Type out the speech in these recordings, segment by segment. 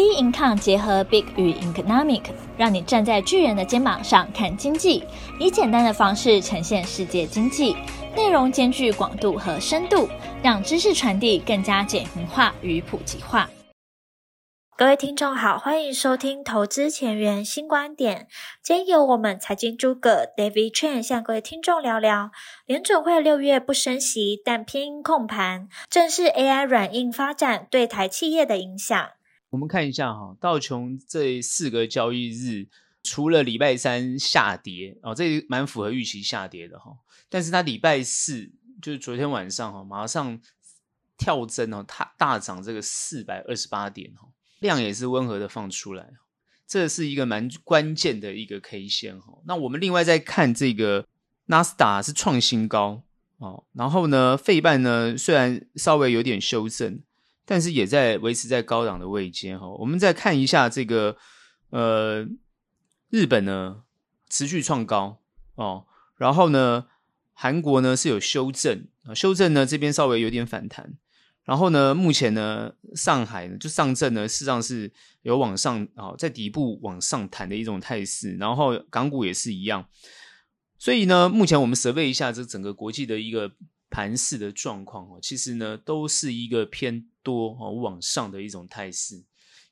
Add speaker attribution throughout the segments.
Speaker 1: B Income 结合 Big 与 Economic，让你站在巨人的肩膀上看经济，以简单的方式呈现世界经济，内容兼具广度和深度，让知识传递更加简明化与普及化。各位听众好，欢迎收听投资前沿新观点。今天由我们财经诸葛 David Chen 向各位听众聊聊联准会六月不升息，但偏控盘，正是 AI 软硬发展对台企业的影响。
Speaker 2: 我们看一下哈，道琼这四个交易日，除了礼拜三下跌哦，这蛮符合预期下跌的哈。但是它礼拜四就是昨天晚上哈，马上跳增哦，它大涨这个四百二十八点哈，量也是温和的放出来，这是一个蛮关键的一个 K 线哈。那我们另外再看这个纳斯达是创新高哦，然后呢，费半呢虽然稍微有点修正。但是也在维持在高档的位阶哈，我们再看一下这个呃，日本呢持续创高哦，然后呢韩国呢是有修正啊，修正呢这边稍微有点反弹，然后呢目前呢上海呢就上证呢事实上是有往上啊，在底部往上弹的一种态势，然后港股也是一样，所以呢目前我们 survey 一下这整个国际的一个。盘势的状况哦，其实呢都是一个偏多哦往上的一种态势，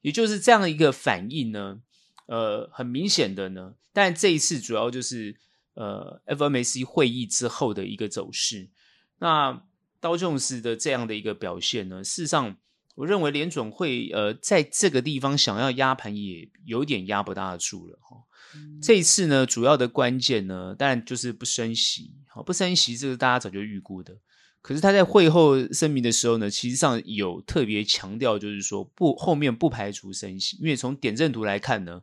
Speaker 2: 也就是这样的一个反应呢，呃，很明显的呢，但这一次主要就是呃 FOMC 会议之后的一个走势。那刀琼斯的这样的一个表现呢，事实上我认为联准会呃在这个地方想要压盘也有点压不大住了哈。这一次呢，主要的关键呢，当然就是不升息。好，不升息这个大家早就预估的。可是他在会后声明的时候呢，其实上有特别强调，就是说不后面不排除升息，因为从点阵图来看呢，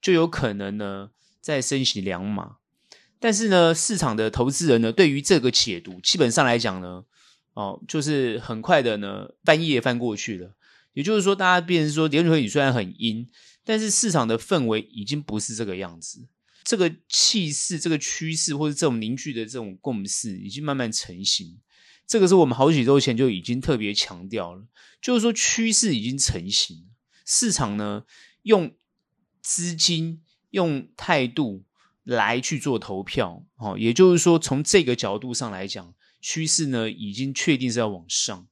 Speaker 2: 就有可能呢再升息两码。但是呢，市场的投资人呢，对于这个解读，基本上来讲呢，哦，就是很快的呢翻页翻过去了。也就是说，大家变成说，联准会议虽然很阴。但是市场的氛围已经不是这个样子，这个气势、这个趋势或者这种凝聚的这种共识已经慢慢成型。这个是我们好几周前就已经特别强调了，就是说趋势已经成型，市场呢用资金、用态度来去做投票，哦，也就是说从这个角度上来讲，趋势呢已经确定是要往上。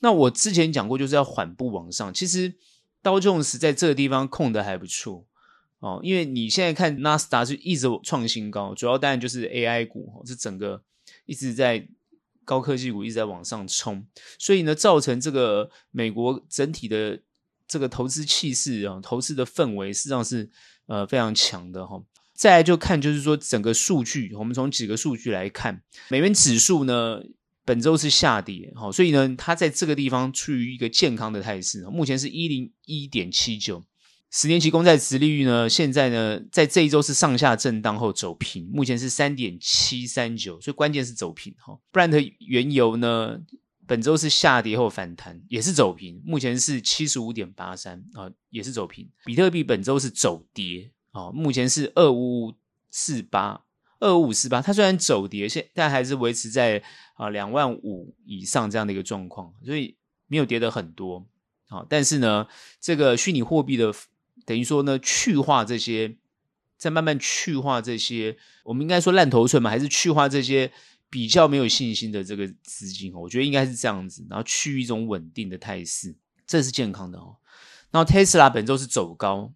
Speaker 2: 那我之前讲过，就是要缓步往上，其实。道琼斯在这个地方控的还不错哦，因为你现在看纳斯达是一直创新高，主要当然就是 AI 股哦，是整个一直在高科技股一直在往上冲，所以呢，造成这个美国整体的这个投资气势啊，投资的氛围实际上是呃非常强的哈。再来就看就是说整个数据，我们从几个数据来看，美元指数呢。本周是下跌，好，所以呢，它在这个地方处于一个健康的态势，目前是一零一点七九，十年期公债殖利率呢，现在呢，在这一周是上下震荡后走平，目前是三点七三九，所以关键是走平哈。布兰特原油呢，本周是下跌后反弹，也是走平，目前是七十五点八三啊，也是走平。比特币本周是走跌，哦，目前是二五五四八。二五四八，它虽然走跌，现但还是维持在啊两万五以上这样的一个状况，所以没有跌得很多。好，但是呢，这个虚拟货币的等于说呢，去化这些，在慢慢去化这些，我们应该说烂头寸嘛，还是去化这些比较没有信心的这个资金哦？我觉得应该是这样子，然后趋于一种稳定的态势，这是健康的哦。然后特斯拉本周是走高。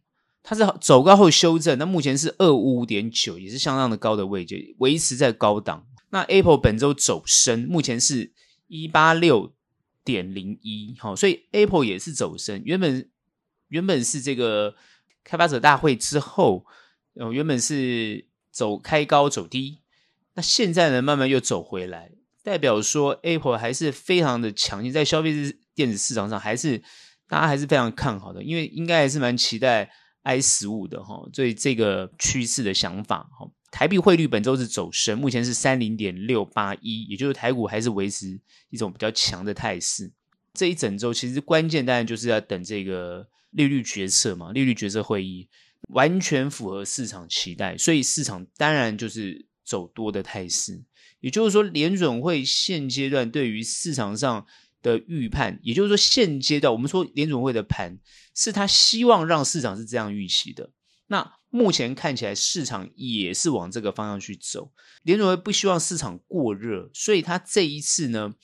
Speaker 2: 它是走高后修正，那目前是二五五点九，也是相当的高的位置，维持在高档。那 Apple 本周走升，目前是一八六点零一，好，所以 Apple 也是走升。原本原本是这个开发者大会之后，呃，原本是走开高走低，那现在呢，慢慢又走回来，代表说 Apple 还是非常的强劲，在消费电子市场上还是大家还是非常看好的，因为应该还是蛮期待。I 十五的哈，所以这个趋势的想法哈，台币汇率本周是走升，目前是三零点六八一，也就是台股还是维持一种比较强的态势。这一整周其实关键当然就是要等这个利率决策嘛，利率决策会议完全符合市场期待，所以市场当然就是走多的态势。也就是说，联准会现阶段对于市场上的预判，也就是说，现阶段我们说联准会的盘是他希望让市场是这样预期的。那目前看起来市场也是往这个方向去走。联准会不希望市场过热，所以他这一次呢，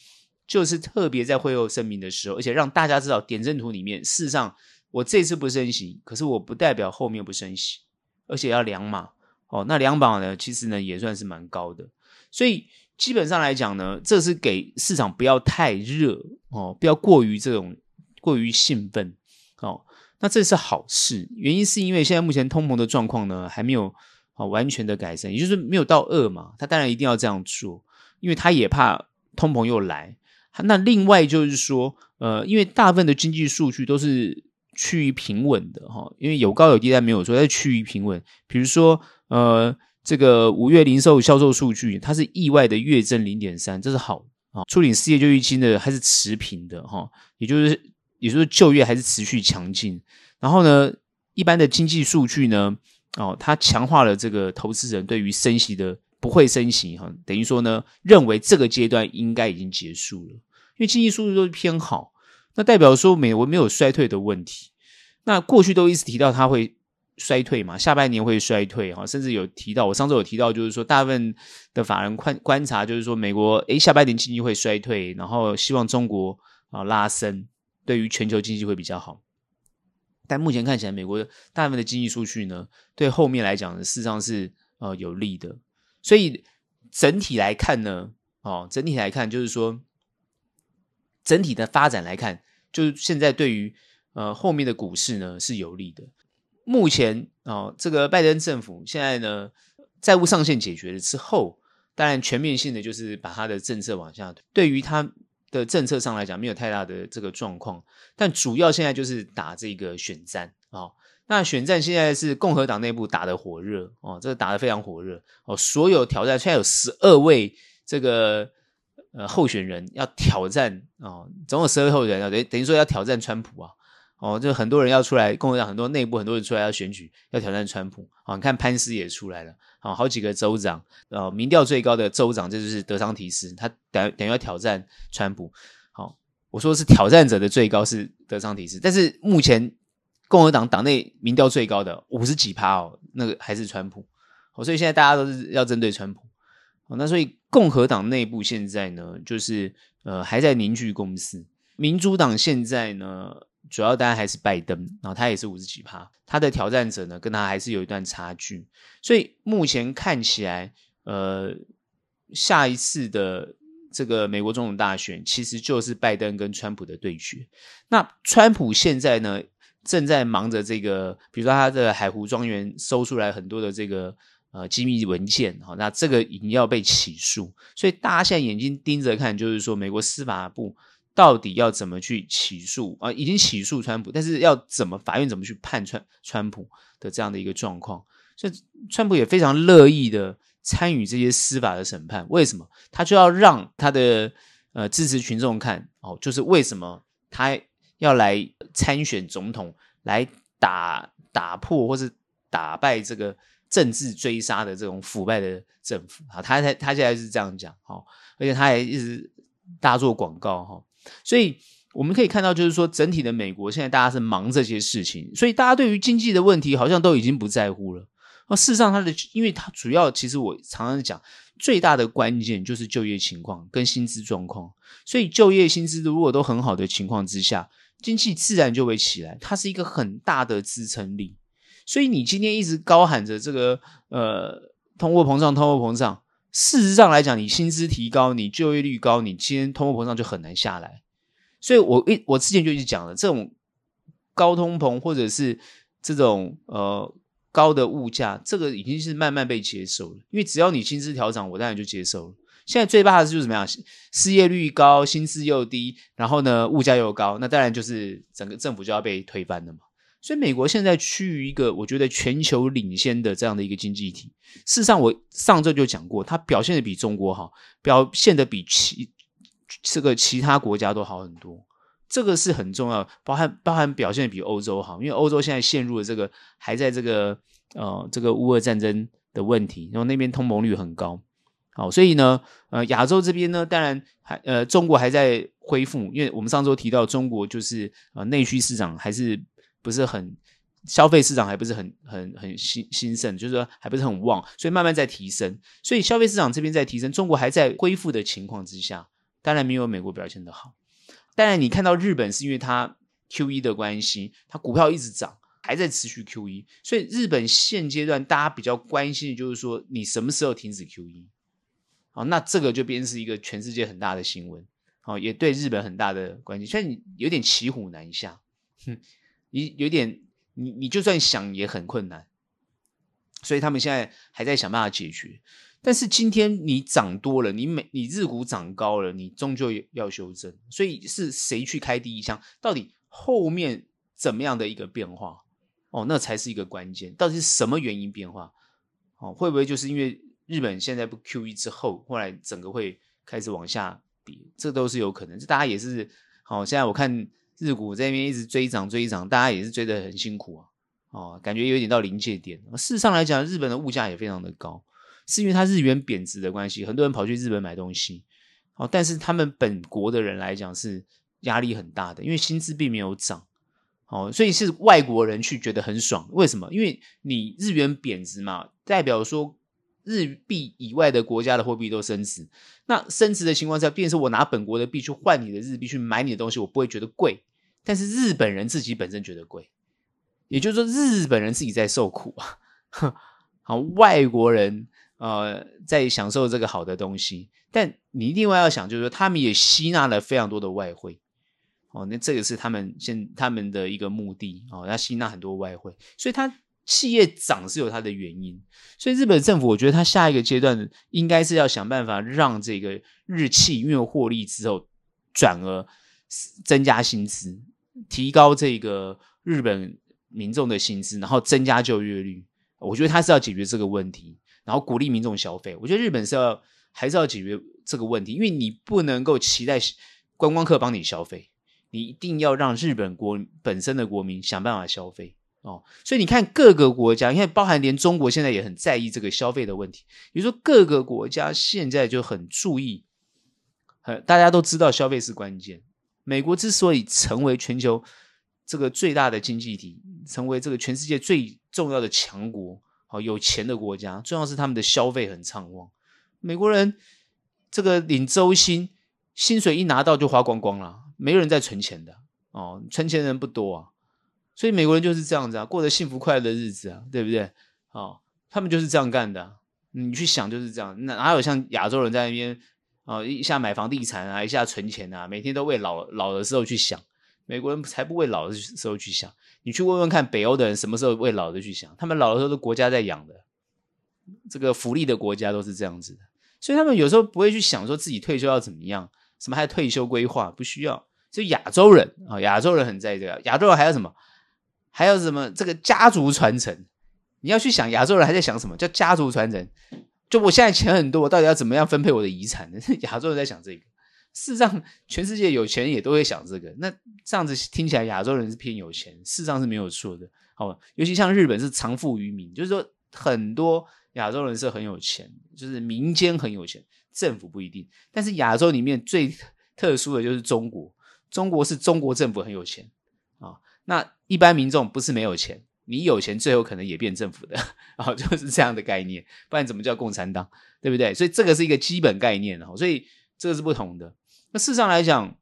Speaker 2: 就是特别在会后声明的时候，而且让大家知道点阵图里面，事实上我这次不升息，可是我不代表后面不升息，而且要两码哦。那两码呢，其实呢也算是蛮高的，所以。基本上来讲呢，这是给市场不要太热哦，不要过于这种过于兴奋哦。那这是好事，原因是因为现在目前通膨的状况呢还没有啊完全的改善，也就是没有到二嘛。他当然一定要这样做，因为他也怕通膨又来。那另外就是说，呃，因为大部分的经济数据都是趋于平稳的哈，因为有高有低，但没有说在趋于平稳。比如说，呃。这个五月零售销售数据，它是意外的月增零点三，这是好啊。处理失业救济金的还是持平的哈，也就是也就是就业还是持续强劲。然后呢，一般的经济数据呢，哦，它强化了这个投资人对于升息的不会升息哈，等于说呢，认为这个阶段应该已经结束了，因为经济数据都是偏好，那代表说美国没有衰退的问题。那过去都一直提到它会。衰退嘛，下半年会衰退哈，甚至有提到，我上周有提到，就是说大部分的法人观观察，就是说美国诶下半年经济会衰退，然后希望中国啊拉升，对于全球经济会比较好。但目前看起来，美国大部分的经济数据呢，对后面来讲呢，事实上是呃有利的。所以整体来看呢，哦，整体来看就是说，整体的发展来看，就是现在对于呃后面的股市呢是有利的。目前哦，这个拜登政府现在呢，债务上限解决了之后，当然全面性的就是把他的政策往下。对于他的政策上来讲，没有太大的这个状况。但主要现在就是打这个选战哦。那选战现在是共和党内部打得火热哦，这个打得非常火热哦。所有挑战现在有十二位这个呃候选人要挑战哦，总有十二位候选人要等等于说要挑战川普啊。哦，就很多人要出来，共和党很多内部很多人出来要选举，要挑战川普。啊、哦，你看潘斯也出来了，啊、哦，好几个州长，呃，民调最高的州长，这就是德桑提斯，他等等于要挑战川普。好、哦，我说是挑战者的最高是德桑提斯，但是目前共和党党内民调最高的五十几趴哦，那个还是川普。哦，所以现在大家都是要针对川普。哦，那所以共和党内部现在呢，就是呃还在凝聚共识，民主党现在呢。主要当然还是拜登，然后他也是五十几趴，他的挑战者呢跟他还是有一段差距，所以目前看起来，呃，下一次的这个美国总统大选其实就是拜登跟川普的对决。那川普现在呢正在忙着这个，比如说他的海湖庄园搜出来很多的这个呃机密文件，好，那这个已经要被起诉，所以大家现在眼睛盯着看，就是说美国司法部。到底要怎么去起诉啊？已经起诉川普，但是要怎么法院怎么去判川川普的这样的一个状况？所以川普也非常乐意的参与这些司法的审判。为什么？他就要让他的呃支持群众看哦，就是为什么他要来参选总统，来打打破或是打败这个政治追杀的这种腐败的政府啊？他他他现在是这样讲哦，而且他还一直大做广告哈。所以我们可以看到，就是说，整体的美国现在大家是忙这些事情，所以大家对于经济的问题好像都已经不在乎了。那事实上，它的，因为它主要其实我常常讲，最大的关键就是就业情况跟薪资状况。所以就业薪资如果都很好的情况之下，经济自然就会起来，它是一个很大的支撑力。所以你今天一直高喊着这个呃通货膨胀，通货膨胀。事实上来讲，你薪资提高，你就业率高，你今天通货膨胀就很难下来。所以我一我之前就一直讲了，这种高通膨或者是这种呃高的物价，这个已经是慢慢被接受了。因为只要你薪资调整，我当然就接受了。现在最怕的是就是怎么样？失业率高，薪资又低，然后呢物价又高，那当然就是整个政府就要被推翻了嘛。所以美国现在趋于一个我觉得全球领先的这样的一个经济体。事实上，我上周就讲过，它表现的比中国好，表现的比其这个其他国家都好很多。这个是很重要，包含包含表现的比欧洲好，因为欧洲现在陷入了这个还在这个呃这个乌俄战争的问题，然后那边通膨率很高。好，所以呢，呃，亚洲这边呢，当然还呃，中国还在恢复，因为我们上周提到中国就是呃内需市场还是不是很消费市场还不是很很很兴兴盛，就是说还不是很旺，所以慢慢在提升。所以消费市场这边在提升，中国还在恢复的情况之下，当然没有美国表现的好。当然你看到日本是因为它 QE 的关系，它股票一直涨，还在持续 QE，所以日本现阶段大家比较关心的就是说你什么时候停止 QE。好，那这个就变成是一个全世界很大的新闻，好，也对日本很大的关系。虽然你有点骑虎难下，哼，你有点，你你就算想也很困难，所以他们现在还在想办法解决。但是今天你涨多了，你每你日股涨高了，你终究要修正。所以是谁去开第一枪？到底后面怎么样的一个变化？哦，那才是一个关键。到底是什么原因变化？哦，会不会就是因为？日本现在不 QE 之后，后来整个会开始往下跌，这都是有可能。这大家也是好，现在我看日股在那边一直追涨追涨，大家也是追得很辛苦啊，哦，感觉有点到临界点。事实上来讲，日本的物价也非常的高，是因为它日元贬值的关系，很多人跑去日本买东西，哦，但是他们本国的人来讲是压力很大的，因为薪资并没有涨，哦，所以是外国人去觉得很爽。为什么？因为你日元贬值嘛，代表说。日币以外的国家的货币都升值，那升值的情况下，便是我拿本国的币去换你的日币去买你的东西，我不会觉得贵，但是日本人自己本身觉得贵，也就是说日本人自己在受苦啊。好，外国人呃在享受这个好的东西，但你另外要想，就是说他们也吸纳了非常多的外汇，哦，那这个是他们现他们的一个目的。哦，要吸纳很多外汇，所以他。企业涨是有它的原因，所以日本政府我觉得它下一个阶段应该是要想办法让这个日企因为获利之后，转而增加薪资，提高这个日本民众的薪资，然后增加就业率。我觉得它是要解决这个问题，然后鼓励民众消费。我觉得日本是要还是要解决这个问题，因为你不能够期待观光客帮你消费，你一定要让日本国本身的国民想办法消费。哦，所以你看各个国家，你看包含连中国现在也很在意这个消费的问题。比如说各个国家现在就很注意，呃，大家都知道消费是关键。美国之所以成为全球这个最大的经济体，成为这个全世界最重要的强国，好，有钱的国家，重要是他们的消费很畅旺。美国人这个领周薪，薪水一拿到就花光光了，没人在存钱的哦，存钱的人不多啊。所以美国人就是这样子啊，过着幸福快乐的日子啊，对不对？哦，他们就是这样干的。你去想就是这样，哪有像亚洲人在那边啊，哦，一下买房地产啊，一下存钱啊，每天都为老老的时候去想。美国人才不为老的时候去想。你去问问看，北欧的人什么时候为老的去想？他们老的时候是国家在养的，这个福利的国家都是这样子的。所以他们有时候不会去想说自己退休要怎么样，什么还退休规划不需要。就亚洲人啊，亚洲人很在意这个，亚洲人还有什么？还有什么这个家族传承？你要去想亚洲人还在想什么叫家族传承？就我现在钱很多，我到底要怎么样分配我的遗产呢？亚洲人在想这个。事实上，全世界有钱人也都会想这个。那这样子听起来，亚洲人是偏有钱，事实上是没有错的。好，尤其像日本是藏富于民，就是说很多亚洲人是很有钱，就是民间很有钱，政府不一定。但是亚洲里面最特殊的就是中国，中国是中国政府很有钱啊。那一般民众不是没有钱，你有钱最后可能也变政府的，然哦，就是这样的概念，不然怎么叫共产党，对不对？所以这个是一个基本概念，所以这个是不同的。那事实上来讲，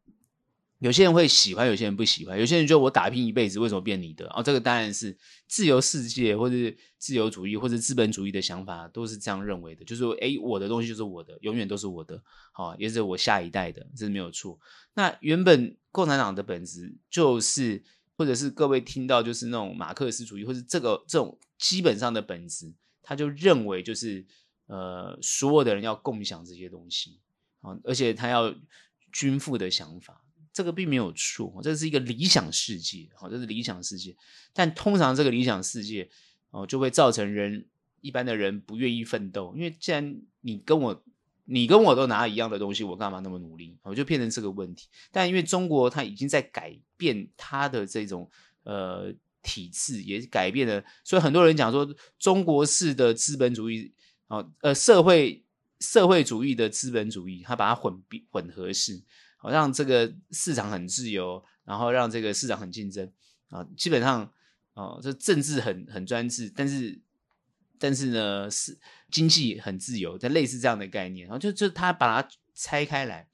Speaker 2: 有些人会喜欢，有些人不喜欢，有些人觉得我打拼一辈子，为什么变你的？哦，这个当然是自由世界或者自由主义或者资本主义的想法都是这样认为的，就是说，诶，我的东西就是我的，永远都是我的，好，也是我下一代的，这是没有错。那原本共产党的本质就是。或者是各位听到就是那种马克思主义，或者这个这种基本上的本质，他就认为就是呃所有的人要共享这些东西啊，而且他要均富的想法，这个并没有错，这是一个理想世界，好，这是理想世界。但通常这个理想世界哦，就会造成人一般的人不愿意奋斗，因为既然你跟我。你跟我都拿一样的东西，我干嘛那么努力？我就变成这个问题。但因为中国它已经在改变它的这种呃体制，也改变了，所以很多人讲说中国式的资本主义啊，呃社会社会主义的资本主义，它把它混比混合式，好让这个市场很自由，然后让这个市场很竞争啊，基本上啊，这政治很很专制，但是但是呢是经济很自由，但类似这样的概念，然后就就他把它拆开来，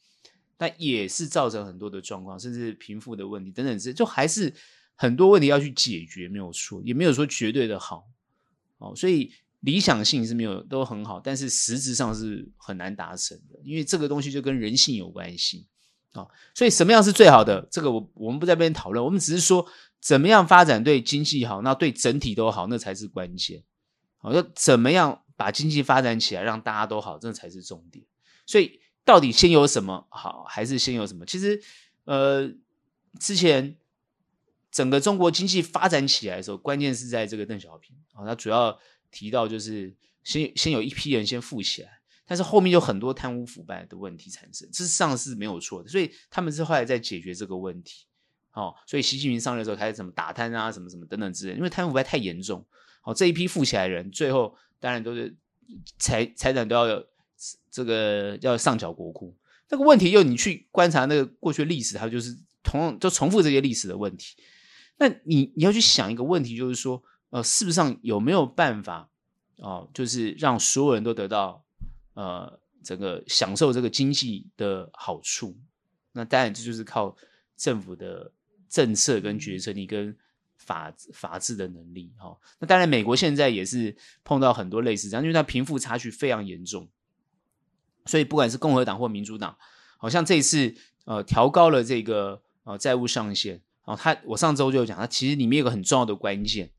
Speaker 2: 但也是造成很多的状况，甚至贫富的问题等等之，就还是很多问题要去解决，没有错，也没有说绝对的好，哦，所以。理想性是没有都很好，但是实质上是很难达成的，因为这个东西就跟人性有关系啊。所以什么样是最好的？这个我我们不在这边讨论，我们只是说怎么样发展对经济好，那对整体都好，那才是关键。好，要怎么样把经济发展起来，让大家都好，这才是重点。所以到底先有什么好，还是先有什么？其实，呃，之前整个中国经济发展起来的时候，关键是在这个邓小平啊，他主要。提到就是先先有一批人先富起来，但是后面有很多贪污腐败的问题产生，事实上是没有错的，所以他们是后来在解决这个问题。哦，所以习近平上任的时候开始什么打贪啊，什么什么等等之类，因为贪污腐败太严重。好，这一批富起来人，最后当然都是财财产都要有这个要上缴国库。这个问题又你去观察那个过去历史，它就是同样就重复这些历史的问题。那你你要去想一个问题，就是说。呃，事实上有没有办法哦、就是让所有人都得到呃，整个享受这个经济的好处？那当然这就是靠政府的政策跟决策力跟法法治的能力哈、那当然，美国现在也是碰到很多类似这样，因为它贫富差距非常严重，所以不管是共和党或民主党，好像这一次呃调高了这个呃债务上限啊，他、我上周就讲，它其实里面有个很重要的关键。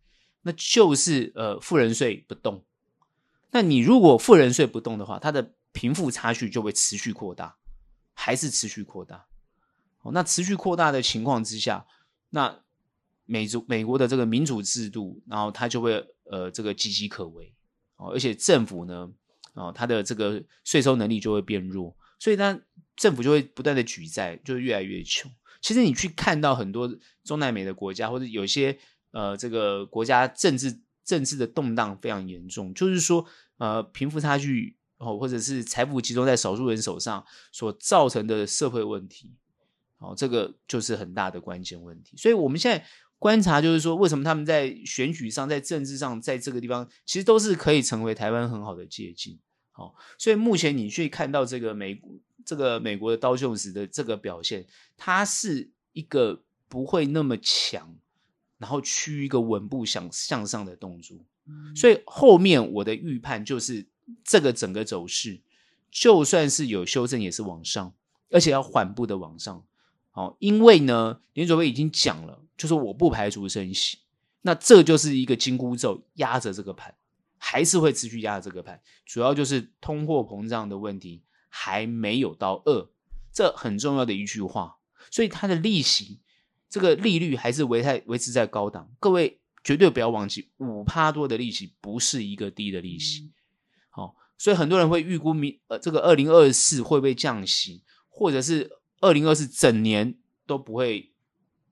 Speaker 2: 那就是呃，富人税不动。那你如果富人税不动的话，它的贫富差距就会持续扩大，还是持续扩大。哦，那持续扩大的情况之下，那美族美国的这个民主制度，然后它就会呃这个岌岌可危哦，而且政府呢，哦，它的这个税收能力就会变弱，所以它政府就会不断的举债，就越来越穷。其实你去看到很多中南美的国家，或者有些。呃，这个国家政治政治的动荡非常严重，就是说，呃，贫富差距哦，或者是财富集中在少数人手上所造成的社会问题，哦，这个就是很大的关键问题。所以，我们现在观察，就是说，为什么他们在选举上、在政治上，在这个地方，其实都是可以成为台湾很好的借鉴。好，所以目前你去看到这个美国，这个美国的刀秀斯的这个表现，它是一个不会那么强。然后趋于一个稳步向向上的动作，所以后面我的预判就是这个整个走势，就算是有修正也是往上，而且要缓步的往上。好，因为呢，联准会已经讲了，就是我不排除升息，那这就是一个金箍咒压着这个盘，还是会持续压着这个盘。主要就是通货膨胀的问题还没有到二，这很重要的一句话，所以它的利息。这个利率还是维在维持在高档，各位绝对不要忘记，五趴多的利息不是一个低的利息。好、哦，所以很多人会预估明呃这个二零二四会不会降息，或者是二零二四整年都不会，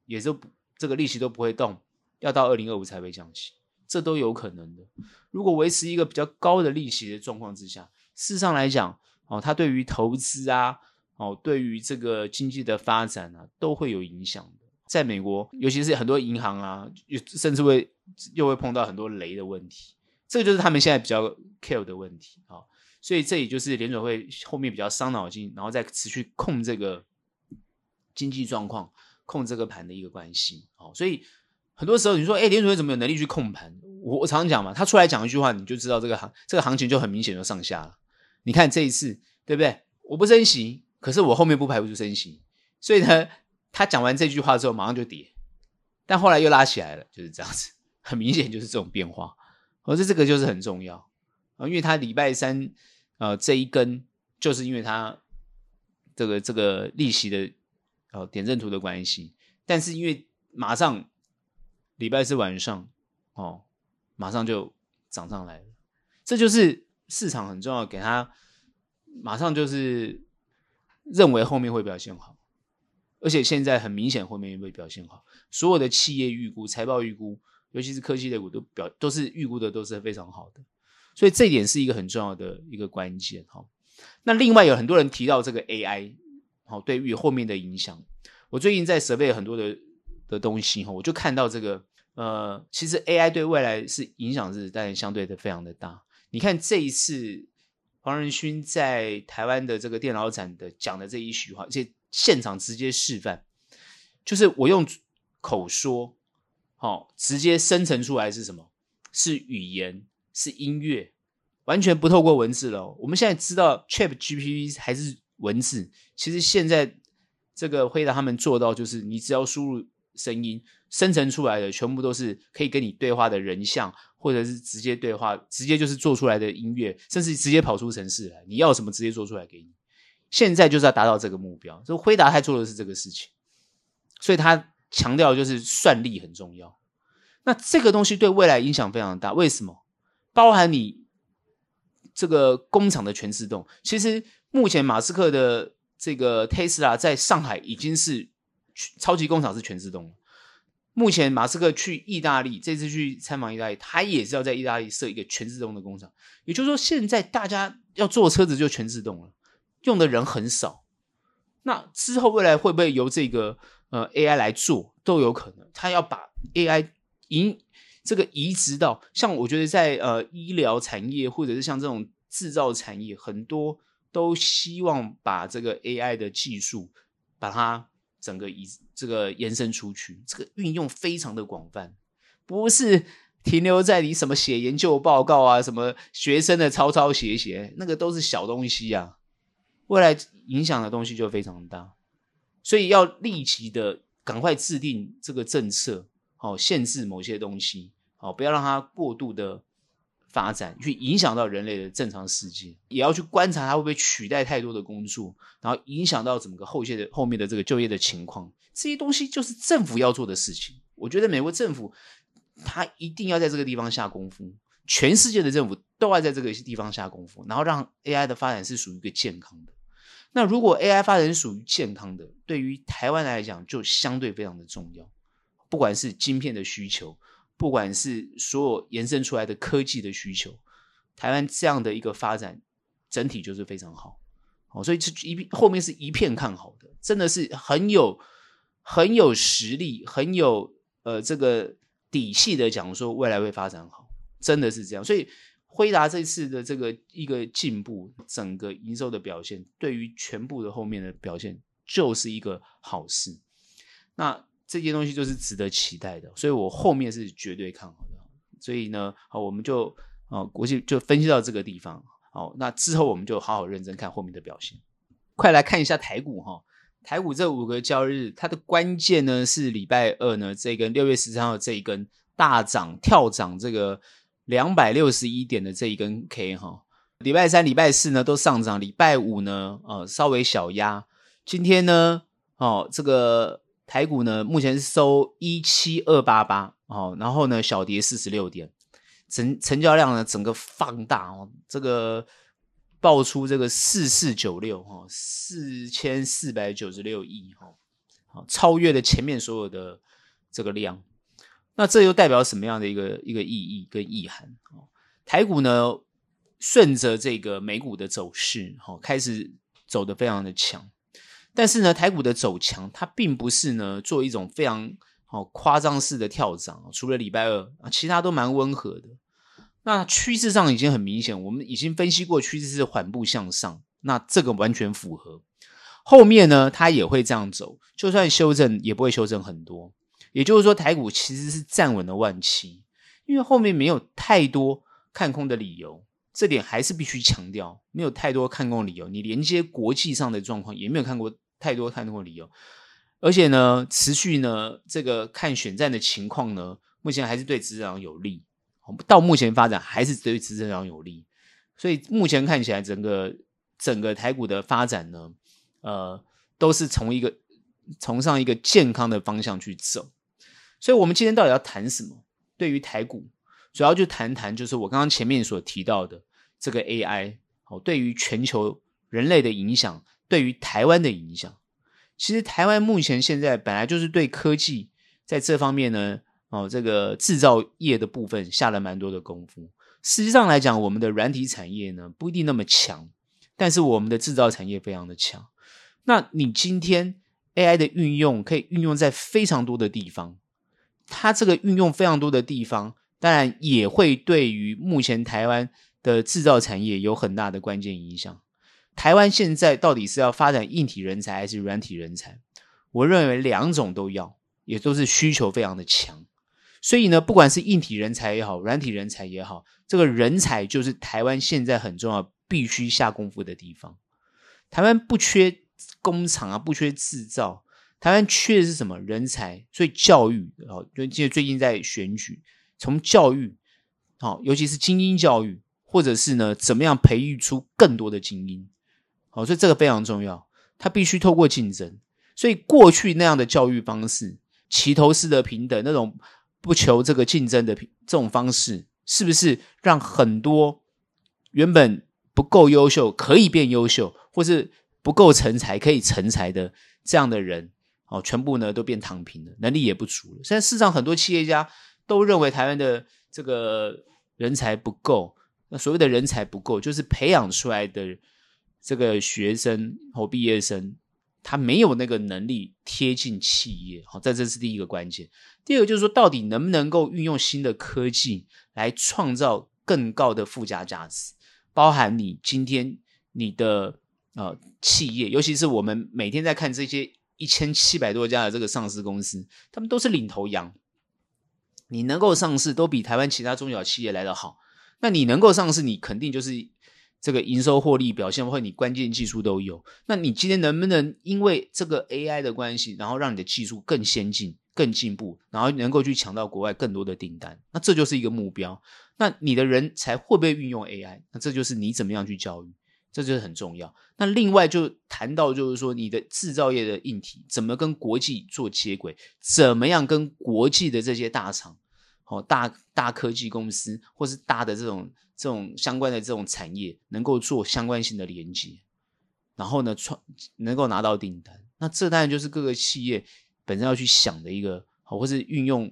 Speaker 2: 也就这个利息都不会动，要到二零二五才会降息，这都有可能的。如果维持一个比较高的利息的状况之下，事实上来讲，哦，它对于投资啊，哦，对于这个经济的发展啊，都会有影响的。在美国，尤其是很多银行啊，甚至会又会碰到很多雷的问题，这就是他们现在比较 care 的问题啊。所以这也就是联准会后面比较伤脑筋，然后再持续控这个经济状况、控这个盘的一个关系。哦，所以很多时候你说，哎，联准会怎么有能力去控盘？我我常常讲嘛，他出来讲一句话，你就知道这个行这个行情就很明显就上下了。你看这一次，对不对？我不升息，可是我后面不排除升息，所以呢。他讲完这句话之后，马上就跌，但后来又拉起来了，就是这样子，很明显就是这种变化。而且这个就是很重要啊，因为他礼拜三呃这一根，就是因为他这个这个利息的呃点阵图的关系，但是因为马上礼拜四晚上哦，马上就涨上来了，这就是市场很重要，给他马上就是认为后面会表现好。而且现在很明显，后面也会表现好。所有的企业预估、财报预估，尤其是科技类股，都表都是预估的都是非常好的。所以这一点是一个很重要的一个关键哈。那另外有很多人提到这个 AI，好，对于后面的影响。我最近在 survey 很多的的东西哈，我就看到这个呃，其实 AI 对未来是影响是当然相对的非常的大。你看这一次黄仁勋在台湾的这个电脑展的讲的这一席话，而且现场直接示范，就是我用口说，好，直接生成出来是什么？是语言，是音乐。完全不透过文字了。我们现在知道 ChatGPT 还是文字，其实现在这个辉达他们做到，就是你只要输入声音，生成出来的全部都是可以跟你对话的人像，或者是直接对话，直接就是做出来的音乐，甚至直接跑出城市来，你要什么直接做出来给你。现在就是要达到这个目标，所以辉达还做的是这个事情，所以他强调就是算力很重要。那这个东西对未来影响非常大，为什么？包含你。这个工厂的全自动，其实目前马斯克的这个 Tesla 在上海已经是超级工厂，是全自动了。目前马斯克去意大利，这次去参访意大利，他也是要在意大利设一个全自动的工厂。也就是说，现在大家要做车子就全自动了，用的人很少。那之后未来会不会由这个呃 AI 来做都有可能。他要把 AI 引。这个移植到像我觉得在呃医疗产业或者是像这种制造产业，很多都希望把这个 AI 的技术把它整个移这个延伸出去，这个运用非常的广泛，不是停留在你什么写研究报告啊，什么学生的抄抄写写，那个都是小东西啊，未来影响的东西就非常大，所以要立即的赶快制定这个政策，好限制某些东西。好，不要让它过度的发展，去影响到人类的正常世界，也要去观察它会不会取代太多的工作，然后影响到整个后续的后面的这个就业的情况。这些东西就是政府要做的事情。我觉得美国政府他一定要在这个地方下功夫，全世界的政府都要在这个地方下功夫，然后让 AI 的发展是属于一个健康的。那如果 AI 发展属于健康的，对于台湾来讲就相对非常的重要，不管是晶片的需求。不管是所有延伸出来的科技的需求，台湾这样的一个发展整体就是非常好，哦，所以这一后面是一片看好的，真的是很有很有实力、很有呃这个底气的讲说未来会发展好，真的是这样。所以辉达这次的这个一个进步，整个营收的表现，对于全部的后面的表现就是一个好事。那。这些东西就是值得期待的，所以我后面是绝对看好的。所以呢，好，我们就啊，国际就分析到这个地方。好，那之后我们就好好认真看后面的表现。快来看一下台股哈，台股这五个交易日，它的关键呢是礼拜二呢这根六月十三号这一根大涨跳涨这个两百六十一点的这一根 K 哈。礼拜三、礼拜四呢都上涨，礼拜五呢呃稍微小压。今天呢哦这个。台股呢，目前是收一七二八八哦，然后呢小跌四十六点，成成交量呢整个放大哦，这个爆出这个四四九六哈，四千四百九十六亿哈，好超越了前面所有的这个量，那这又代表什么样的一个一个意义跟意涵？台股呢顺着这个美股的走势，哈，开始走得非常的强。但是呢，台股的走强，它并不是呢做一种非常好夸张式的跳涨，除了礼拜二啊，其他都蛮温和的。那趋势上已经很明显，我们已经分析过趋势是缓步向上，那这个完全符合。后面呢，它也会这样走，就算修正也不会修正很多。也就是说，台股其实是站稳了万七，因为后面没有太多看空的理由。这点还是必须强调，没有太多看空理由。你连接国际上的状况，也没有看过。太多太多理由，而且呢，持续呢，这个看选战的情况呢，目前还是对执政党有利。到目前发展还是对执政党有利，所以目前看起来，整个整个台股的发展呢，呃，都是从一个从上一个健康的方向去走。所以，我们今天到底要谈什么？对于台股，主要就谈谈，就是我刚刚前面所提到的这个 AI，好，对于全球人类的影响。对于台湾的影响，其实台湾目前现在本来就是对科技在这方面呢，哦，这个制造业的部分下了蛮多的功夫。实际上来讲，我们的软体产业呢不一定那么强，但是我们的制造产业非常的强。那你今天 AI 的运用可以运用在非常多的地方，它这个运用非常多的地方，当然也会对于目前台湾的制造产业有很大的关键影响。台湾现在到底是要发展硬体人才还是软体人才？我认为两种都要，也都是需求非常的强。所以呢，不管是硬体人才也好，软体人才也好，这个人才就是台湾现在很重要、必须下功夫的地方。台湾不缺工厂啊，不缺制造，台湾缺的是什么？人才。所以教育哦，就记得最近在选举，从教育，好，尤其是精英教育，或者是呢，怎么样培育出更多的精英？哦，所以这个非常重要，它必须透过竞争。所以过去那样的教育方式，齐头式的平等那种。不求这个竞争的这种方式，是不是让很多原本不够优秀可以变优秀，或是不够成才可以成才的这样的人，哦，全部呢都变躺平了，能力也不足了。现在市场很多企业家都认为台湾的这个人才不够，那所谓的人才不够，就是培养出来的这个学生或毕业生。他没有那个能力贴近企业，好，这这是第一个关键。第二个就是说，到底能不能够运用新的科技来创造更高的附加价值，包含你今天你的呃企业，尤其是我们每天在看这些一千七百多家的这个上市公司，他们都是领头羊。你能够上市，都比台湾其他中小企业来得好。那你能够上市，你肯定就是。这个营收获利表现，或你关键技术都有，那你今天能不能因为这个 AI 的关系，然后让你的技术更先进、更进步，然后能够去抢到国外更多的订单？那这就是一个目标。那你的人才会不会运用 AI？那这就是你怎么样去教育，这就是很重要。那另外就谈到就是说，你的制造业的硬体怎么跟国际做接轨，怎么样跟国际的这些大厂。哦，大大科技公司或是大的这种这种相关的这种产业，能够做相关性的连接，然后呢，创能够拿到订单，那这当然就是各个企业本身要去想的一个，或是运用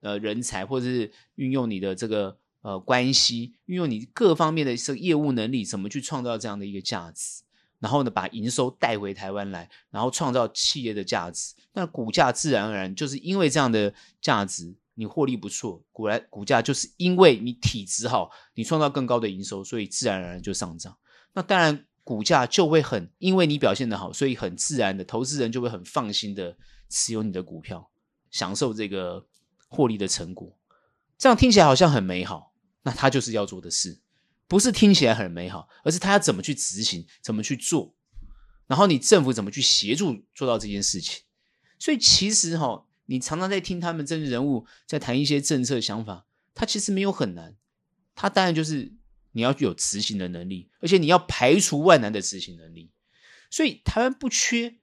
Speaker 2: 呃人才，或者是运用你的这个呃关系，运用你各方面的这个业务能力，怎么去创造这样的一个价值，然后呢，把营收带回台湾来，然后创造企业的价值，那股价自然而然就是因为这样的价值。你获利不错，股来股价就是因为你体质好，你创造更高的营收，所以自然而然就上涨。那当然，股价就会很，因为你表现得好，所以很自然的，投资人就会很放心的持有你的股票，享受这个获利的成果。这样听起来好像很美好，那他就是要做的事，不是听起来很美好，而是他要怎么去执行，怎么去做，然后你政府怎么去协助做到这件事情。所以其实哈。你常常在听他们政治人物在谈一些政策想法，他其实没有很难，他当然就是你要有执行的能力，而且你要排除万难的执行能力。所以台湾不缺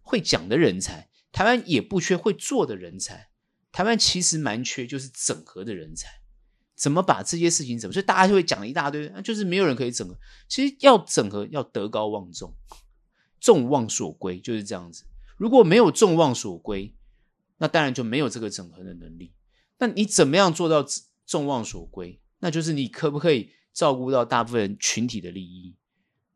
Speaker 2: 会讲的人才，台湾也不缺会做的人才，台湾其实蛮缺就是整合的人才。怎么把这些事情怎么？所以大家就会讲一大堆，就是没有人可以整合。其实要整合要德高望重，众望所归就是这样子。如果没有众望所归，那当然就没有这个整合的能力。那你怎么样做到众望所归？那就是你可不可以照顾到大部分群体的利益，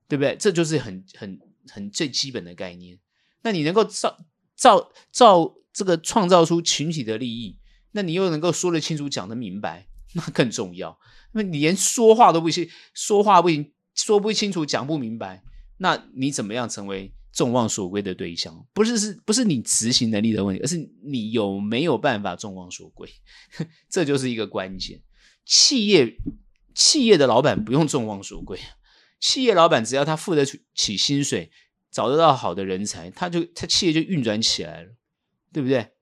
Speaker 2: 对不对？这就是很很很最基本的概念。那你能够造造造这个创造出群体的利益，那你又能够说得清楚、讲得明白，那更重要。那你连说话都不行，说话不行，说不清楚、讲不明白，那你怎么样成为？众望所归的对象，不是是不是你执行能力的问题，而是你有没有办法众望所归，这就是一个关键。企业企业的老板不用众望所归，企业老板只要他付得起薪水，找得到好的人才，他就他企业就运转起来了，对不对？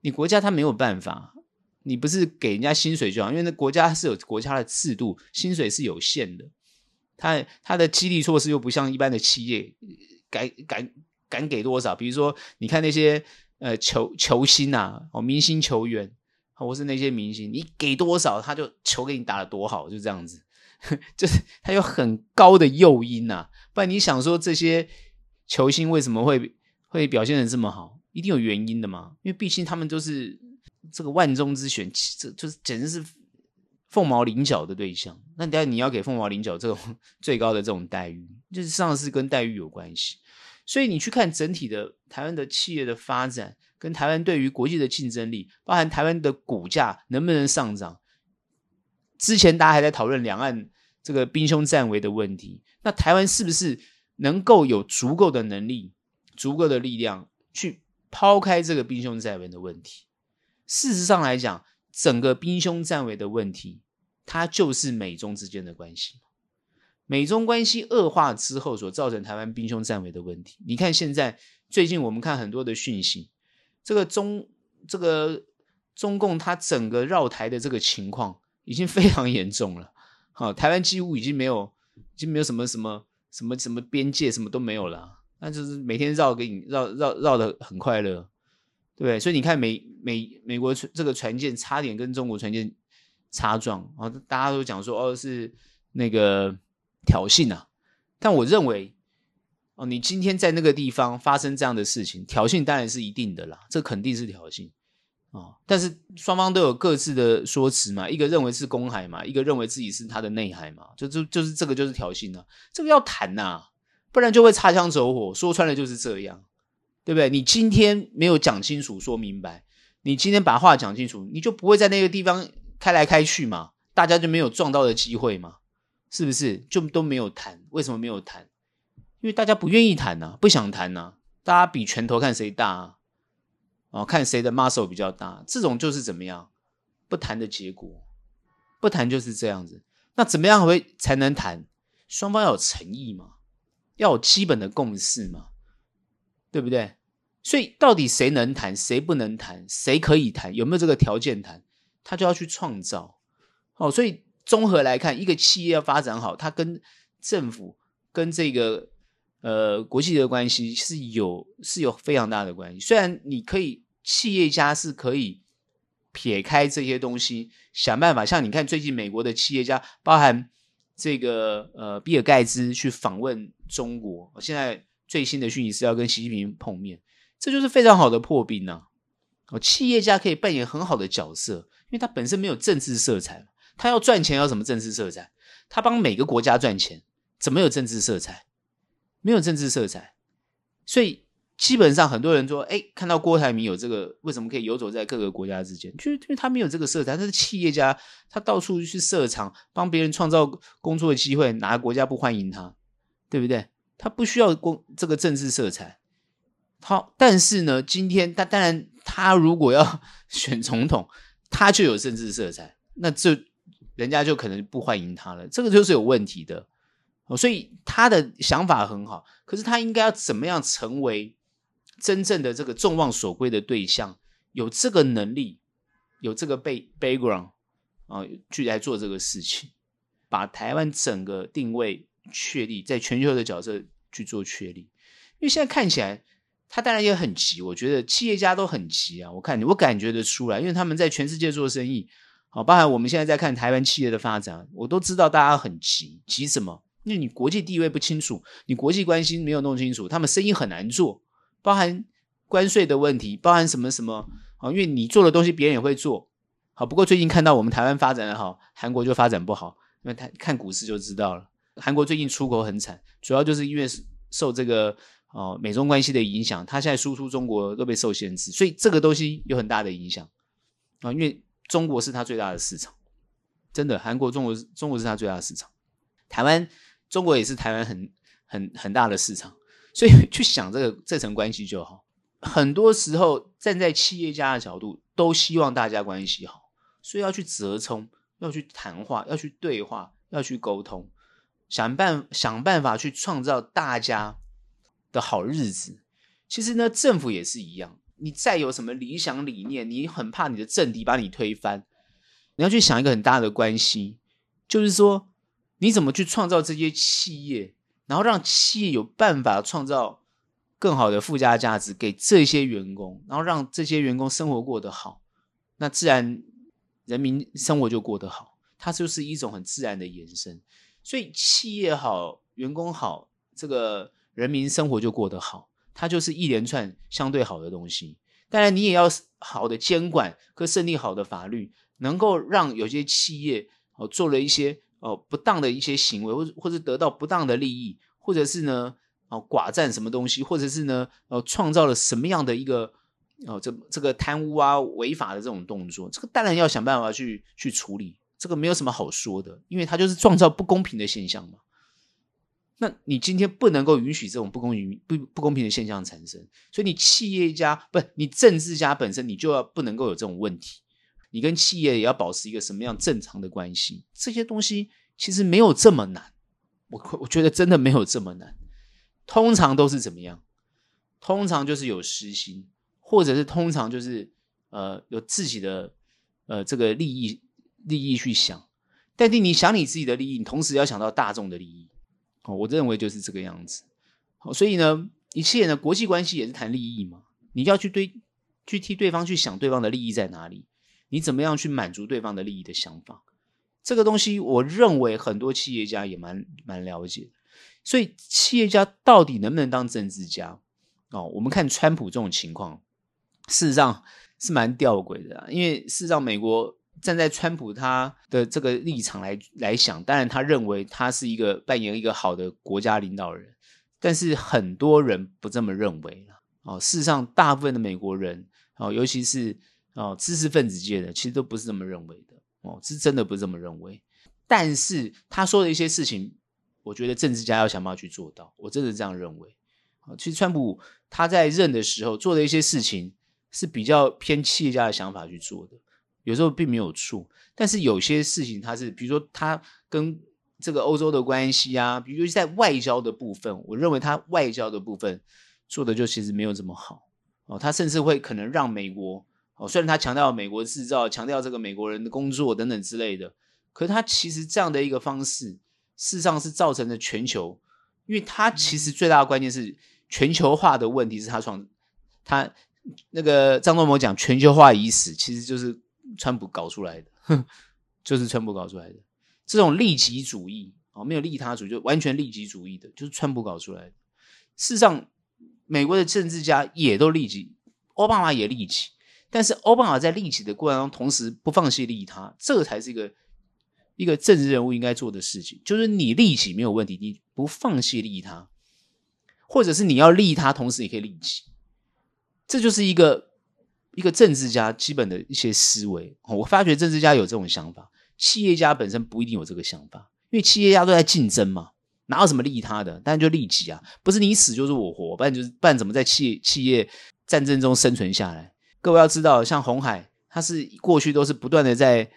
Speaker 2: 你国家他没有办法，你不是给人家薪水就好，因为那国家是有国家的制度，薪水是有限的，他他的激励措施又不像一般的企业。敢敢敢给多少？比如说，你看那些呃球球星呐、啊，哦，明星球员，或是那些明星，你给多少，他就球给你打的多好，就这样子，就是他有很高的诱因呐、不然你想说这些球星为什么会会表现的这么好？一定有原因的嘛。因为毕竟他们都是这个万中之选，这就是简直是凤毛麟角的对象。那当然你要给凤毛麟角这种 最高的这种待遇，就是上是跟待遇有关系。所以你去看整体的台湾的企业的发展，跟台湾对于国际的竞争力，包含台湾的股价能不能上涨。之前大家还在讨论两岸这个兵凶战危的问题，那台湾是不是能够有足够的能力、足够的力量去抛开这个兵凶战危的问题？事实上来讲，整个兵凶战危的问题，它就是美中之间的关系。美中关系恶化之后所造成台湾兵凶战危的问题，你看现在最近我们看很多的讯息，这个中这个中共它整个绕台的这个情况已经 非常严重了。好，台湾几乎已经没有，已经没有什么什么什么什么边界，什么都没有了。那就是每天绕给你绕绕绕的很快乐，对？所以你看美美美国这个船舰差点跟中国船舰擦撞，然后大家都讲说哦是那个。挑衅啊！但我认为，哦，你今天在那个地方发生这样的事情，挑衅当然是一定的啦，这肯定是挑衅啊、哦！但是双方都有各自的说辞嘛，一个认为是公海嘛，一个认为自己是他的内海嘛，就就就是这个就是挑衅啊！这个要谈呐、不然就会擦枪走火。说穿了就是这样，对不对？你今天没有讲清楚、说明白，你今天把话讲清楚，你就不会在那个地方开来开去嘛，大家就没有撞到的机会嘛。是不是就都没有谈？为什么没有谈？因为大家不愿意谈呐、啊，不想谈呐、啊。大家比拳头看谁大啊？哦，看谁的 muscle 比较大。这种就是怎么样？不谈的结果，不谈就是这样子。那怎么样会才能谈？双方要有诚意嘛，要有基本的共识嘛，对不对？所以到底谁能谈，谁不能谈，谁可以谈，有没有这个条件谈，他就要去创造。哦，所以。综合来看，一个企业要发展好，它跟政府、跟这个呃国际的关系是有是有非常大的关系。虽然你可以企业家是可以撇开这些东西，想办法。像你看，最近美国的企业家，包含这个呃比尔盖茨去访问中国，现在最新的讯息是要跟习近平碰面，这就是非常好的破冰呐、啊。哦，企业家可以扮演很好的角色，因为他本身没有政治色彩。他要赚钱，要什么政治色彩？他帮每个国家赚钱，怎么有政治色彩？没有政治色彩。所以基本上很多人说，哎，看到郭台铭有这个，为什么可以游走在各个国家之间？就是因为他没有这个色彩，他是企业家，他到处去设厂，帮别人创造工作的机会，哪个国家不欢迎他？对不对？他不需要公这个政治色彩。好，但是呢，今天他当然，他如果要 选总统，他就有政治色彩，那这。人家就可能不欢迎他了，这个就是有问题的。所以他的想法很好，可是他应该要怎么样成为真正的这个众望所归的对象？有这个能力，有这个背 background 啊，去来做这个事情，把台湾整个定位确立，在全球的角色去做确立。因为现在看起来，他当然也很急，我觉得企业家都很急啊。我看我感觉得出来，因为他们在全世界做生意。好，包含我们现在在看台湾企业的发展，我都知道大家很急，急什么？因为你国际地位不清楚，你国际关系没有弄清楚，他们生意很难做。包含关税的问题，包含什么什么？啊，因为你做的东西别人也会做。好，不过最近看到我们台湾发展的好，韩国就发展不好，因为他看股市就知道了。韩国最近出口很惨，主要就是因为受这个哦美中关系的影响，它现在输出中国都被受限制，所以这个东西有很大的影响啊，因为。中国是他最大的市场，真的。韩国、中国、中国是他最大的市场。台湾、中国也是台湾很、很、很大的市场。所以去想这个这层关系就好。很多时候站在企业家的角度，都希望大家关系好，所以要去折冲，要去谈话，要去对话，要去沟通，想办想办法去创造大家的好日子。其实呢，政府也是一样。你再有什么理想理念，你很怕你的政敌把你推翻。你要去想一个很大的关系，就是说你怎么去创造这些企业，然后让企业有办法创造更好的附加价值给这些员工，然后让这些员工生活过得好，那自然人民生活就过得好。它就是一种很自然的延伸。所以企业好，员工好，这个人民生活就过得好。它就是一连串相对好的东西，当然你也要好的监管和设立好的法律，能够让有些企业哦做了一些哦不当的一些行为，或者或者得到不当的利益，或者是呢哦寡占什么东西，或者是呢哦创造了什么样的一个哦这这个贪污啊违法的这种动作，这个当然要想办法去去处理，这个没有什么好说的，因为它就是创造不公平的现象嘛。那你今天不能够允许这种不公平、不不公平的现象产生，所以你企业家不，你政治家本身你就要不能够有这种问题，你跟企业也要保持一个什么样正常的关系？这些东西其实没有这么难，我我觉得真的没有这么难，通常都是怎么样？通常就是有私心，或者是通常就是呃有自己的呃这个利益利益去想，但是你想你自己的利益，你同时要想到大众的利益。哦，我认为就是这个样子。所以呢，一切呢，国际关系也是谈利益嘛。你要去对，去替对方去想对方的利益在哪里，你怎么样去满足对方的利益的想法，这个东西，我认为很多企业家也蛮蛮了解。所以，企业家到底能不能当政治家？哦，我们看川普这种情况，事实上是蛮吊诡的，因为事实上美国。站在川普他的这个立场来来想，当然他认为他是一个扮演一个好的国家领导人，但是很多人不这么认为哦，事实上，大部分的美国人哦，尤其是哦知识分子界的，其实都不是这么认为的哦，是真的不是这么认为。但是他说的一些事情，我觉得政治家要想办法去做到，我真的这样认为。其实川普他在任的时候做的一些事情，是比较偏企业家的想法去做的。有时候并没有错，但是有些事情它是，比如说他跟这个欧洲的关系啊，比如说在外交的部分，我认为他外交的部分做的就其实没有这么好哦。他甚至会可能让美国哦，虽然他强调美国制造，强调这个美国人的工作等等之类的，可是他其实这样的一个方式，事实上是造成了全球，因为他其实最大的关键是全球化的问题是他创，他那个张忠谋讲全球化已死，其实就是。川普搞出来的，哼，就是川普搞出来的这种利己主义啊，没有利他主义，就完全利己主义的，就是川普搞出来的。事实上，美国的政治家也都利己，奥巴马也利己，但是奥巴马在利己的过程中，同时不放弃利他，这才是一个一个政治人物应该做的事情。就是你利己没有问题，你不放弃利他，或者是你要利他，同时也可以利己，这就是一个。一个政治家基本的一些思维，我发觉政治家有这种想法，企业家本身不一定有这个想法，因为企业家都在竞争嘛，哪有什么利他的？当然就利己啊，不是你死就是我活，不然就是不然怎么在企业企业战争中生存下来？各位要知道，像红海，它是过去都是不断的在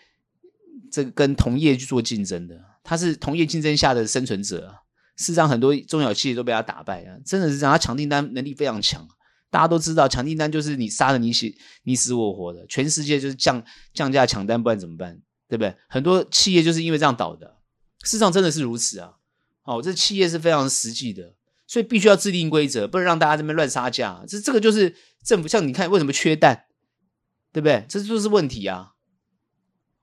Speaker 2: 这个跟同业去做竞争的，它是同业竞争下的生存者。事实上，很多中小企业都被他打败啊，真的是这样，他抢订单能力非常强。大家都知道，抢订单就是你杀的你死你死我活的，全世界就是降降价抢单，不然怎么办？对不对？很多企业就是因为这样倒的，事实上真的是如此啊！哦，这企业是非常实际的，所以必须要制定规则，不能让大家这边乱杀价。这这个就是政府，像你看为什么缺蛋，对不对？这就是问题啊！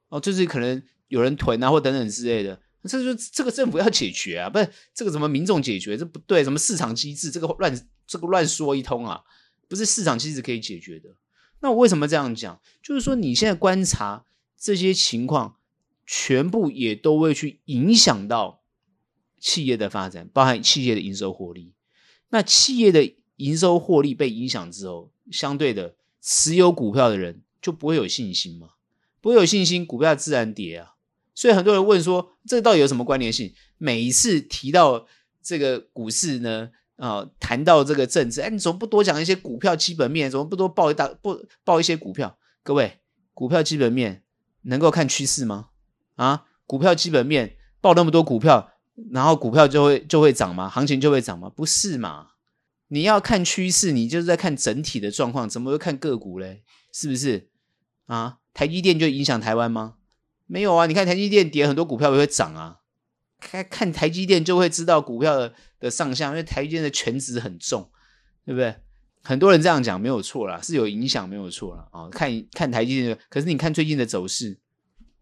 Speaker 2: 哦，就是可能有人囤啊，或等等之类的，这就这个政府要解决啊，不是这个怎么民众解决？这不对，什么市场机制？这个乱这个乱说一通啊！不是市场机制可以解决的。那我为什么这样讲？就是说，你现在观察这些情况，全部也都会去影响到企业的发展，包含企业的营收获利。那企业的营收获利被影响之后，相对的持有股票的人就不会有信心嘛？不会有信心，股票自然跌啊。所以很多人问说，这到底有什么关联性？每一次提到这个股市呢？啊、谈到这个政治，哎，你怎么不多讲一些股票基本面？怎么不多报一大不报一些股票？各位，股票基本面能够看趋势吗？啊，股票基本面报那么多股票，然后股票就会就会涨吗？行情就会涨吗？不是嘛？你要看趋势，你就是在看整体的状况，怎么会看个股嘞？是不是？啊，台积电就影响台湾吗？没有啊，你看台积电跌，很多股票也会涨啊。看看台积电就会知道股票的的上下，因为台积电的权值很重，对不对？很多人这样讲没有错啦，是有影响没有错啦。啊、看看台积电，可是你看最近的走势，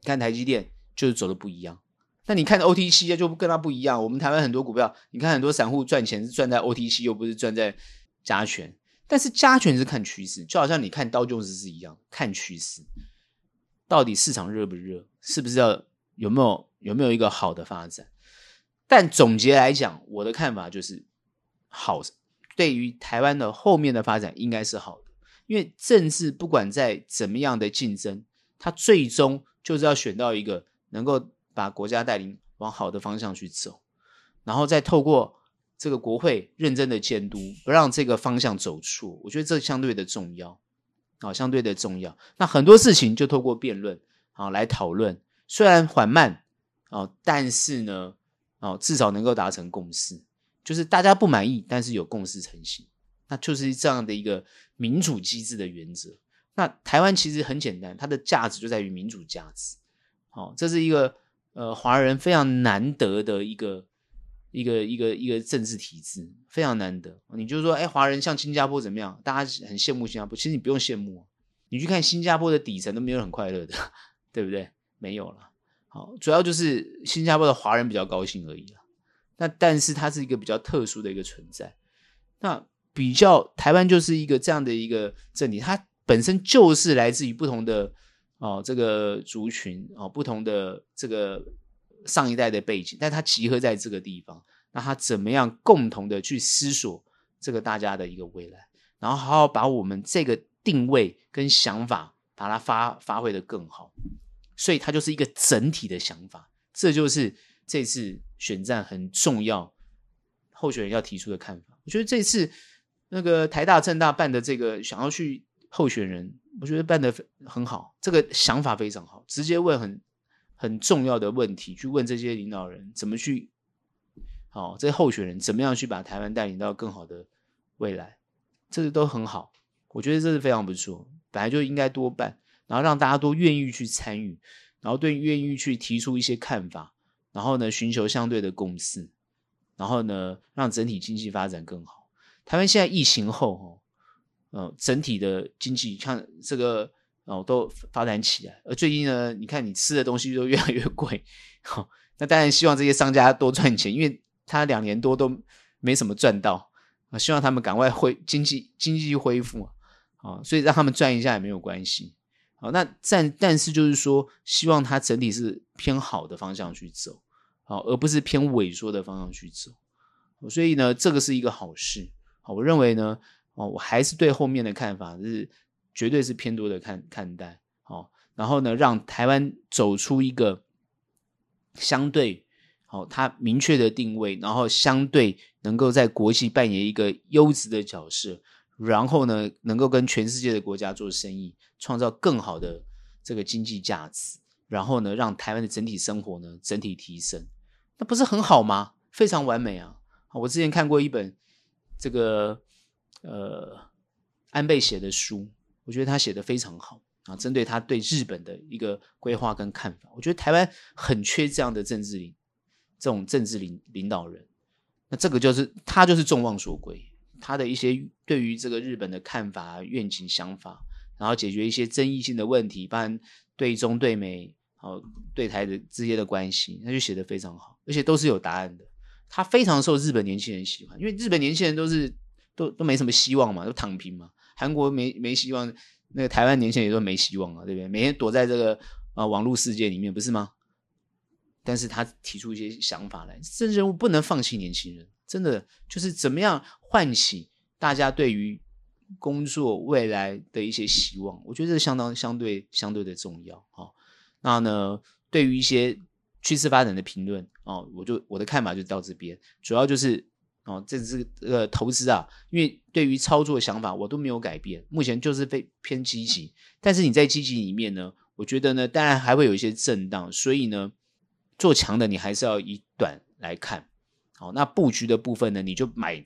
Speaker 2: 看台积电就是走的不一样。那你看 OTC 就跟它不一样。我们台湾很多股票，你看很多散户赚钱是赚在 OTC，又不是赚在加权。但是加权是看趋势，就好像你看刀琼斯是一样，看趋势，到底市场热不热，是不是要？有没有有没有一个好的发展？但总结来讲，我的看法就是好。对于台湾的后面的发展，应该是好的，因为政治不管在怎么样的竞争，它最终就是要选到一个能够把国家带领往好的方向去走，然后再透过这个国会认真的监督，不让这个方向走错。我觉得这相对的重要啊，相对的重要。那很多事情就透过辩论啊来讨论，虽然缓慢啊，但是呢，哦至少能够达成共识。就是大家不满意，但是有共识成型，那就是这样的一个民主机制的原则。那台湾其实很简单，它的价值就在于民主价值。好，这是一个呃华人非常难得的一个一个一个一个政治体制，非常难得。你就说，哎，华人像新加坡怎么样？大家很羡慕新加坡，其实你不用羡慕，你去看新加坡的底层都没有很快乐的，对不对？没有了。好，主要就是新加坡的华人比较高兴而已。那但是它是一个比较特殊的一个存在，那比较台湾就是一个这样的一个政体，它本身就是来自于不同的哦这个族群哦不同的这个上一代的背景，但它集合在这个地方，那它怎么样共同的去思索这个大家的一个未来，然后好好把我们这个定位跟想法把它发发挥得更好，所以它就是一个整体的想法，这就是。这次选战很重要，候选人要提出的看法。我觉得这次那个台大、政大办的这个想要去候选人，我觉得办得很好，这个想法非常好，直接问很很重要的问题，去问这些领导人怎么去，好，这些候选人怎么样去把台湾带领到更好的未来，这个都很好，我觉得这是非常不错，本来就应该多办，然后让大家都愿意去参与，然后对愿意去提出一些看法。然后呢，寻求相对的共识，然后呢，让整体经济发展更好。台湾现在疫情后，哦，呃，整体的经济看这个哦都发展起来。而最近呢，你看你吃的东西都越来越贵，好，那当然希望这些商家多赚钱，因为他两年多都没什么赚到啊，希望他们赶快恢经济经济恢复啊，所以让他们赚一下也没有关系。好，那但但是就是说，希望它整体是偏好的方向去走，好，而不是偏萎缩的方向去走。所以呢，这个是一个好事。好，我认为呢，哦，我还是对后面的看法是绝对是偏多的看看待。好，然后呢，让台湾走出一个相对好，它明确的定位，然后相对能够在国际扮演一个优质的角色。然后呢，能够跟全世界的国家做生意，创造更好的这个经济价值，然后呢，让台湾的整体生活呢整体提升，那不是很好吗？非常完美啊！我之前看过一本这个呃安倍写的书，我觉得他写的非常好啊，针对他对日本的一个规划跟看法，我觉得台湾很缺这样的政治领这种政治领领导人，那这个就是他就是众望所归。他的一些对于这个日本的看法、愿景、想法，然后解决一些争议性的问题，包含对中、对美、好对台的之间的关系，他就写得非常好，而且都是有答案的。他非常受日本年轻人喜欢，因为日本年轻人都是都都没什么希望嘛，都躺平嘛。韩国没没希望，那个台湾年轻人也都没希望啊，对不对？每天躲在这个啊网络世界里面，不是吗？但是他提出一些想法来，政治人物不能放弃年轻人。真的就是怎么样唤起大家对于工作未来的一些希望，我觉得这相当相对相对的重要啊。那呢，对于一些趋势发展的评论啊，我就我的看法就到这边，主要就是哦，这是呃投资啊，因为对于操作想法我都没有改变，目前就是非偏积极。但是你在积极里面呢，我觉得呢，当然还会有一些震荡，所以呢，做强的你还是要以短来看。好，那布局的部分呢，你就买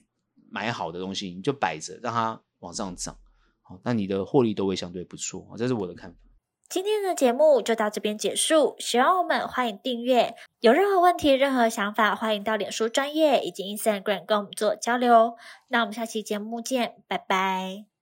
Speaker 2: 买好的东西，你就摆着，让它往上涨。好，那你的获利都会相对不错。这是我的看法。
Speaker 1: 今天的节目就到这边结束。喜欢我们，欢迎订阅。有任何问题、任何想法，欢迎到脸书专业以及 Instagram 跟我们做交流。那我们下期节目见，拜拜。